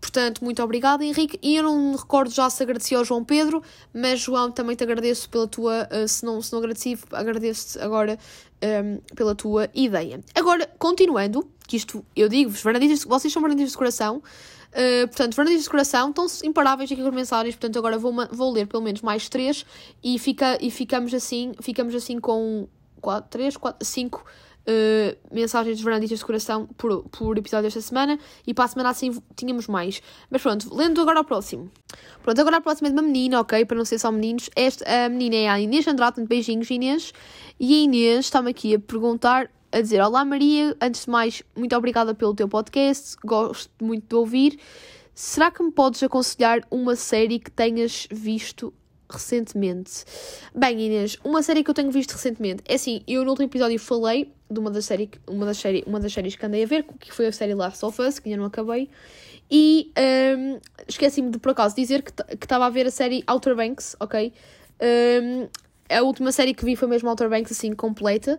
Portanto, muito obrigada, Henrique. E eu não me recordo já se agradeci ao João Pedro, mas João, também te agradeço pela tua. Uh, se, não, se não agradeci, agradeço-te agora um, pela tua ideia. Agora, continuando, que isto eu digo-vos, vocês são verdadeiros de coração. Uh, portanto, Fernandes de Coração estão imparáveis aqui com mensagens, portanto agora vou, vou ler pelo menos mais três e, fica, e ficamos assim ficamos assim com quatro, três, quatro, cinco uh, mensagens de Fernandes de Coração por, por episódio esta semana e para a semana assim tínhamos mais. Mas pronto, lendo agora ao próximo. Pronto, agora a próxima é de uma menina, ok? Para não ser só meninos. Esta, a menina é a Inês Andrade, beijinhos Inês. E a Inês está-me aqui a perguntar a dizer: Olá Maria, antes de mais, muito obrigada pelo teu podcast, gosto muito de ouvir. Será que me podes aconselhar uma série que tenhas visto recentemente? Bem, Inês, uma série que eu tenho visto recentemente. É assim, eu no último episódio falei de uma das, série, uma das, série, uma das séries que andei a ver, que foi a série Last of Us, que ainda não acabei. E um, esqueci-me de por acaso dizer que estava a ver a série Outer Banks, ok? Um, a última série que vi foi mesmo Outer Banks, assim, completa.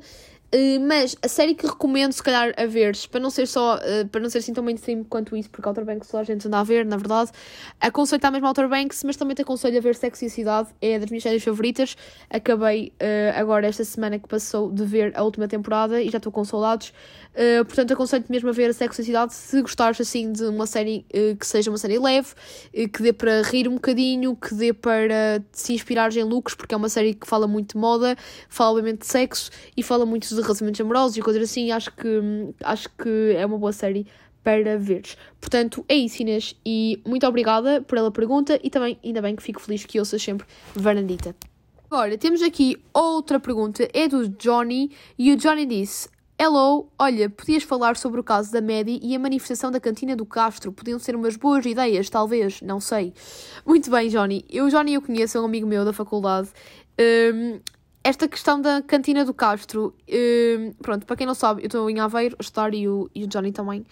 Uh, mas a série que recomendo, se calhar, a veres, para não ser só, uh, para não ser assim tão mainstream quanto isso, porque Outer Banks só a gente anda a ver, na verdade, aconselho está mesmo Outer Banks, mas também te aconselho a ver Sexy Cidade, é das minhas séries favoritas. Acabei uh, agora, esta semana que passou, de ver a última temporada e já estou com saudades. portanto, aconselho-te mesmo a ver a Sexy Cidade se gostares assim de uma série que seja uma série leve, que dê para rir um bocadinho, que dê para se inspirares em looks, porque é uma série que fala muito de moda, fala obviamente de sexo e fala muito de de relacionamentos amorosos e coisas assim, acho que, acho que é uma boa série para veres. Portanto, é isso, Inês, e muito obrigada pela pergunta e também, ainda bem que fico feliz que ouças sempre Varandita. Agora, temos aqui outra pergunta, é do Johnny, e o Johnny disse: Hello, olha, podias falar sobre o caso da Medi e a manifestação da cantina do Castro? Podiam ser umas boas ideias, talvez, não sei. Muito bem, Johnny. Eu, Johnny, eu conheço, é um amigo meu da faculdade. Um, esta questão da cantina do Castro, uh, pronto, para quem não sabe, eu estou em Aveiro a estudar e o, e o Johnny também.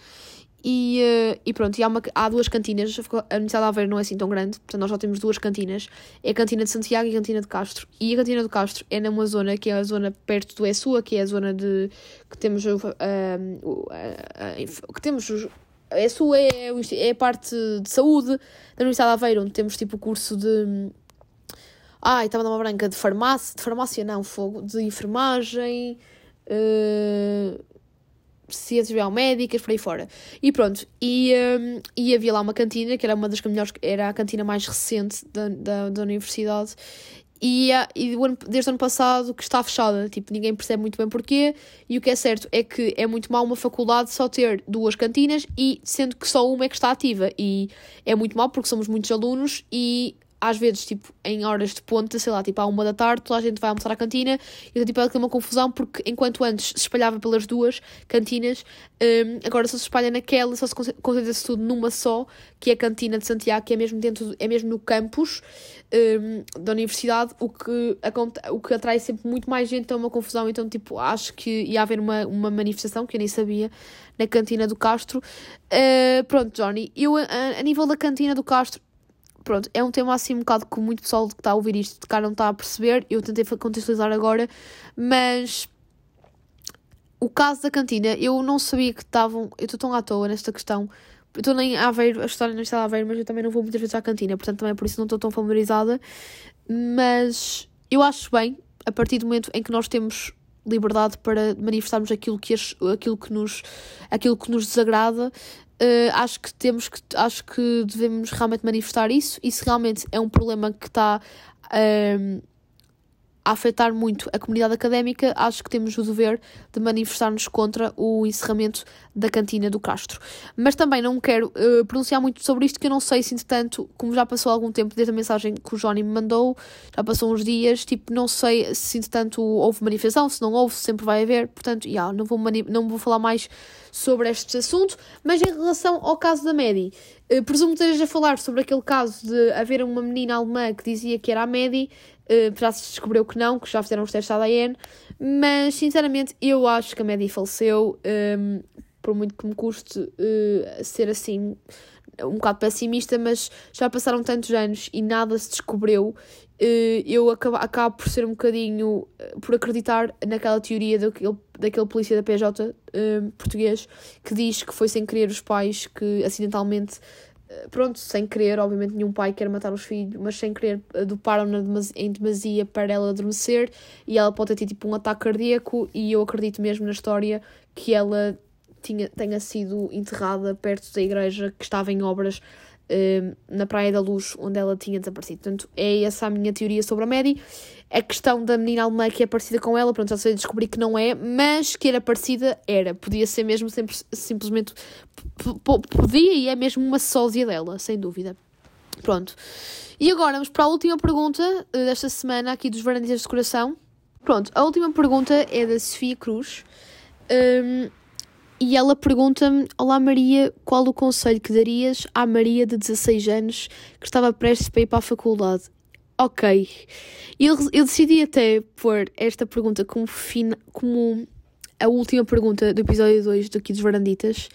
e, uh, e pronto, e há, uma, há duas cantinas. A Universidade de Aveiro não é assim tão grande, portanto nós só temos duas cantinas. É a cantina de Santiago e a cantina de Castro. E a cantina de Castro é numa zona que é a zona perto do ESUA, que é a zona de que temos uh, uh, que temos a ESUA é, é a parte de saúde da Universidade de Aveiro, onde temos tipo o curso de Ai, estava numa branca de farmácia, de farmácia não, fogo, de enfermagem, uh, ciências biomédicas, por aí fora. E pronto, e, um, e havia lá uma cantina, que era uma das melhores, era a cantina mais recente da, da, da universidade, e, e desde o ano passado que está fechada, tipo, ninguém percebe muito bem porquê, e o que é certo é que é muito mal uma faculdade só ter duas cantinas, e sendo que só uma é que está ativa, e é muito mal porque somos muitos alunos, e às vezes, tipo, em horas de ponta, sei lá, tipo, à uma da tarde, toda a gente vai almoçar à cantina e tipo, tem uma confusão porque enquanto antes se espalhava pelas duas cantinas, um, agora só se espalha naquela, só se concentra-se tudo numa só, que é a cantina de Santiago, que é mesmo dentro, é mesmo no campus um, da universidade, o que, o que atrai sempre muito mais gente, então é uma confusão, então, tipo, acho que ia haver uma, uma manifestação, que eu nem sabia, na cantina do Castro. Uh, pronto, Johnny, eu, a, a nível da cantina do Castro, pronto, é um tema assim um bocado que muito pessoal que está a ouvir isto de cá não está a perceber. Eu tentei contextualizar agora, mas o caso da cantina, eu não sabia que estavam. Eu estou tão à toa nesta questão. Eu estou nem a ver a história não está a ver, mas eu também não vou muitas vezes à cantina, portanto também é por isso não estou tão familiarizada. Mas eu acho bem, a partir do momento em que nós temos liberdade para manifestarmos aquilo que, aquilo que, nos, aquilo que nos desagrada, Uh, acho que temos que acho que devemos realmente manifestar isso e se realmente é um problema que está uh, a afetar muito a comunidade académica, acho que temos o dever de manifestar-nos contra o encerramento da cantina do Castro. Mas também não quero uh, pronunciar muito sobre isto, que eu não sei se, entretanto, como já passou algum tempo desde a mensagem que o Johnny me mandou, já passou uns dias, tipo, não sei se, entretanto, houve manifestação, se não houve, sempre vai haver, portanto, yeah, não, vou não vou falar mais sobre este assunto, mas em relação ao caso da Medi, uh, presumo que estejas a falar sobre aquele caso de haver uma menina alemã que dizia que era a Medi, Uh, já se descobriu que não, que já fizeram os testes de ADN, mas sinceramente eu acho que a Maddie faleceu, um, ehm, por muito que me custe uh, ser assim um bocado pessimista, mas já passaram tantos anos e nada se descobriu. Uh, eu acabo, acabo por ser um bocadinho por acreditar naquela teoria daquele, daquele polícia da PJ português que diz que foi sem querer os pais que acidentalmente pronto, sem querer, obviamente nenhum pai quer matar os filhos, mas sem querer doparam-na em demasia para ela adormecer e ela pode ter tipo um ataque cardíaco e eu acredito mesmo na história que ela tinha, tenha sido enterrada perto da igreja que estava em obras na Praia da Luz, onde ela tinha desaparecido. Portanto, é essa a minha teoria sobre a Maddie. A questão da menina alemã que é parecida com ela, pronto, já sei descobrir que não é, mas que era parecida, era. Podia ser mesmo sempre, simplesmente. Podia e é mesmo uma sósia dela, sem dúvida. Pronto. E agora vamos para a última pergunta uh, desta semana aqui dos Varandistas de Coração. Pronto, a última pergunta é da Sofia Cruz. Um, e ela pergunta-me: Olá Maria, qual o conselho que darias à Maria de 16 anos que estava prestes para ir para a faculdade? Ok. Eu, eu decidi até pôr esta pergunta como, fina, como a última pergunta do episódio 2 do dos Varanditas,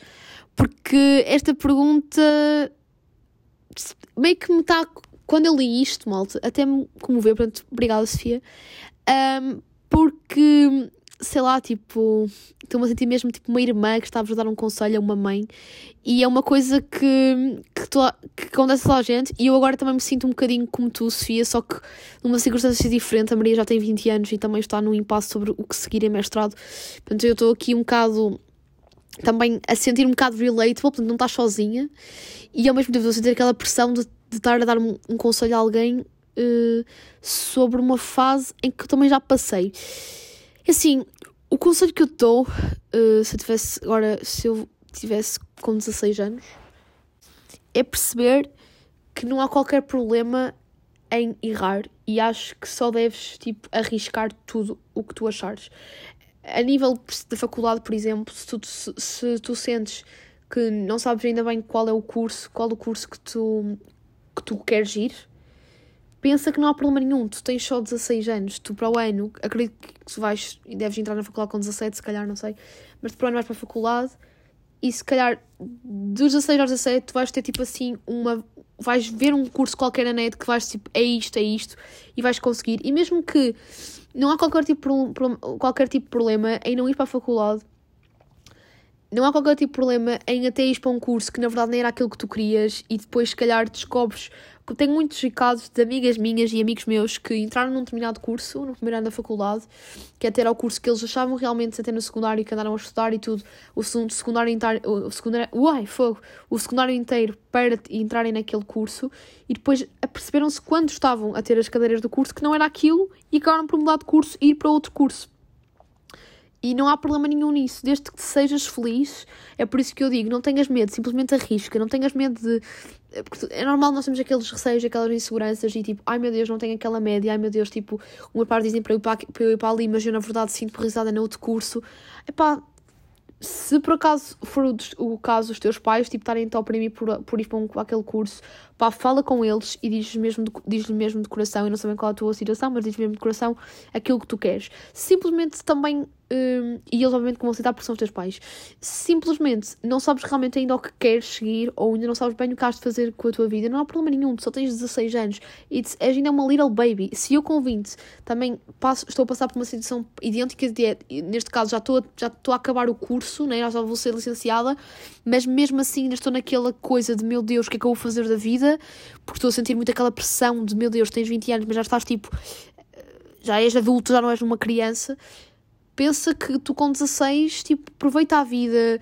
porque esta pergunta meio que me está. Quando eu li isto, malta, até me comoveu, portanto, obrigada, Sofia. Um, porque sei lá, tipo, estou-me a sentir mesmo tipo uma irmã que estava a dar um conselho a uma mãe. E é uma coisa que, que, tô, que acontece toda a gente. E eu agora também me sinto um bocadinho como tu, Sofia, só que numa circunstância diferente, a Maria já tem 20 anos e também está num impasse sobre o que seguir em mestrado, portanto eu estou aqui um bocado também a sentir um bocado relatable, portanto não estás sozinha. E ao mesmo tempo estou a sentir aquela pressão de, de estar a dar um, um conselho a alguém uh, sobre uma fase em que eu também já passei. Assim, o conselho que eu dou, uh, se eu tivesse agora, se eu tivesse com 16 anos, é perceber que não há qualquer problema em errar e acho que só deves tipo arriscar tudo o que tu achares. A nível da faculdade, por exemplo, se tu, se, se tu sentes que não sabes ainda bem qual é o curso, qual o curso que tu, que tu queres ir, pensa que não há problema nenhum, tu tens só 16 anos, tu para o ano, acredito que tu vais e deves entrar na faculdade com 17, se calhar, não sei, mas tu para o ano vais para a faculdade e se calhar dos 16 aos 17 tu vais ter tipo assim uma. Vais ver um curso qualquer na net que vais tipo, é isto, é isto, e vais conseguir. E mesmo que não há qualquer tipo, qualquer tipo de problema em não ir para a faculdade, não há qualquer tipo de problema em até ir para um curso que na verdade nem era aquilo que tu querias e depois se calhar descobres tenho muitos casos de amigas minhas e amigos meus que entraram num determinado curso, no primeiro ano da faculdade, que até era o curso que eles achavam realmente até no secundário que andaram a estudar e tudo, o secundário inteiro, o secundário, uai, fogo, o secundário inteiro para entrarem naquele curso e depois aperceberam-se quando estavam a ter as cadeiras do curso que não era aquilo e acabaram por mudar de curso e ir para outro curso. E não há problema nenhum nisso, desde que sejas feliz. É por isso que eu digo: não tenhas medo, simplesmente arrisca, não tenhas medo de. Porque é normal nós temos aqueles receios, aquelas inseguranças e tipo, ai meu Deus, não tenho aquela média, ai meu Deus, tipo, uma parte dizem para eu ir para, para, eu ir para ali, mas eu na verdade sinto risada no outro curso. É pá, se por acaso for o, o caso dos teus pais, tipo, estarem a oprimir por, por ir para um, aquele curso, pá, fala com eles e diz-lhes mesmo, diz mesmo de coração, eu não sei qual é a tua situação, mas diz mesmo de coração aquilo que tu queres. Simplesmente também um, e eles obviamente que vão aceitar porque são os teus pais. Simplesmente não sabes realmente ainda o que queres seguir ou ainda não sabes bem o que has de fazer com a tua vida, não há problema nenhum, tu só tens 16 anos e és ainda uma little baby. Se eu com 20 também passo, estou a passar por uma situação idêntica, de, neste caso já estou, já estou a acabar o curso, né? já vou ser licenciada, mas mesmo assim ainda estou naquela coisa de meu Deus, o que é que eu vou fazer da vida? Porque estou a sentir muito aquela pressão de meu Deus, tens 20 anos, mas já estás tipo, já és adulto, já não és uma criança pensa que tu com 16, tipo, aproveita a vida,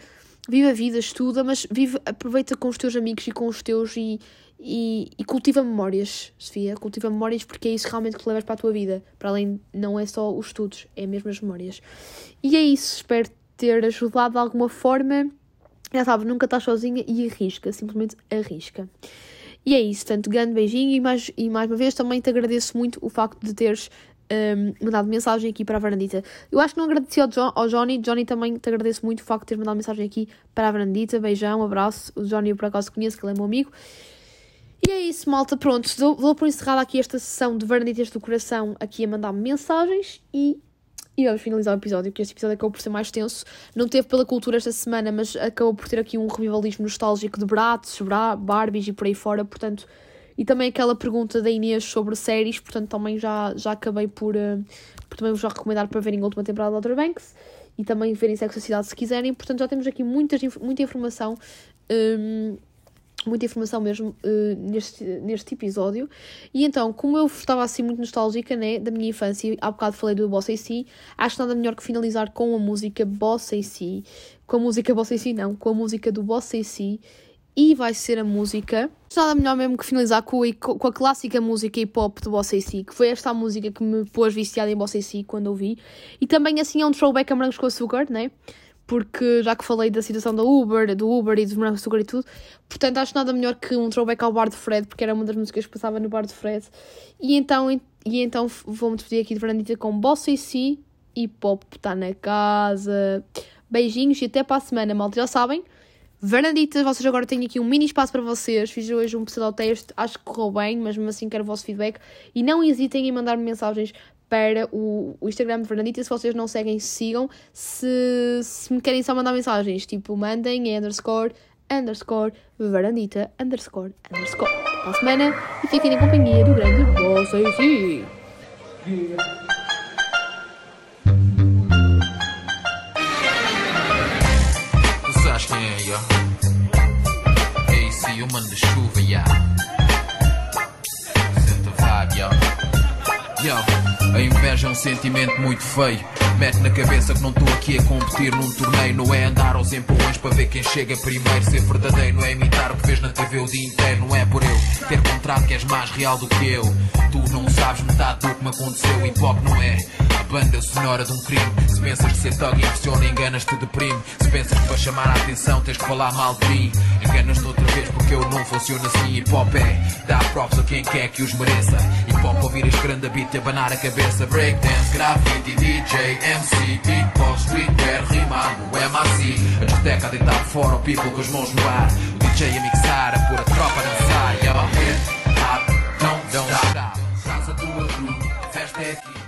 vive a vida, estuda, mas vive, aproveita com os teus amigos e com os teus e, e, e cultiva memórias, Sofia. Cultiva memórias porque é isso realmente que levas para a tua vida. Para além, não é só os estudos, é mesmo as memórias. E é isso, espero ter ajudado de alguma forma. Já sabes, nunca estás sozinha e arrisca, simplesmente arrisca. E é isso, tanto grande beijinho e mais, e mais uma vez também te agradeço muito o facto de teres um, mandado mensagem aqui para a Varandita. Eu acho que não agradeci ao, ao Johnny. Johnny também te agradeço muito o facto de ter mandado mensagem aqui para a Varandita. Beijão, abraço. O Johnny eu por acaso conheço, que ele é meu amigo. E é isso, malta. Pronto, dou, por encerrada aqui esta sessão de Varanditas do Coração aqui a mandar-me mensagens e. E vamos finalizar o episódio, porque este episódio acabou por ser mais tenso. Não teve pela cultura esta semana, mas acabou por ter aqui um revivalismo nostálgico de Bratz, Barbies e por aí fora. Portanto, e também aquela pergunta da Inês sobre séries, portanto também já, já acabei por, uh, por também vos já recomendar para verem a última temporada de Outer Banks e também verem Sexo Cidade se quiserem, portanto já temos aqui muitas, muita informação, um, muita informação mesmo uh, neste, neste episódio. E então, como eu estava assim muito nostálgica né, da minha infância, há bocado falei do Boss AC, acho que nada melhor que finalizar com a música Boss AC, com a música Boss AC não, com a música do Boss AC, e vai ser a música. Nada melhor mesmo que finalizar com a, com a clássica música hip hop do Boss AC, que foi esta a música que me pôs viciada em Boss AC quando ouvi. E também assim é um throwback a Morangos com Açúcar, né? Porque já que falei da situação da Uber, do Uber e Morangos com Açúcar e tudo, portanto acho nada melhor que um throwback ao Bar de Fred, porque era uma das músicas que passava no Bar de Fred. E então, e então vou-me despedir aqui de Fernandita com Boss AC e Pop está na casa. Beijinhos e até para a semana, malta. Já sabem, Vernaditas, vocês agora têm aqui um mini espaço para vocês. Fiz hoje um pseudo-teste, acho que correu bem, mas mesmo assim quero o vosso feedback. E não hesitem em mandar-me mensagens para o, o Instagram de Fernandita. Se vocês não seguem, sigam. Se, se me querem só mandar mensagens, tipo, mandem é underscore, underscore, Verandita, underscore, underscore. Para a semana e fiquem em companhia do grande o mano da chuva, yeah. A inveja é um sentimento muito feio. Mete na cabeça que não estou aqui a competir num torneio. Não é andar aos empurrões para ver quem chega primeiro. Ser verdadeiro não é imitar o que vês na TV o dia inteiro. Não é por eu ter contrato que és mais real do que eu. Tu não sabes metade do que me aconteceu. Hip hop não é banda sonora de um crime. Se pensas que ser thug impressiona, enganas-te, deprime. Se pensas que para chamar a atenção tens que falar mal de mim, enganas-te outra vez porque eu não funciono assim. Hip hop é dar props a quem quer que os mereça. Hip hop ouvir este grande beat e abanar a cabeça. Breakdance, graffiti, DJ, MC, beatbox, streetwear, rimado, MAC. A discoteca a deitar fora o people com as mãos no ar. O DJ a mixar, a pôr a tropa a dançar. Yeah, hip hop, don't, don't stop. Casa tua crew, festa é aqui.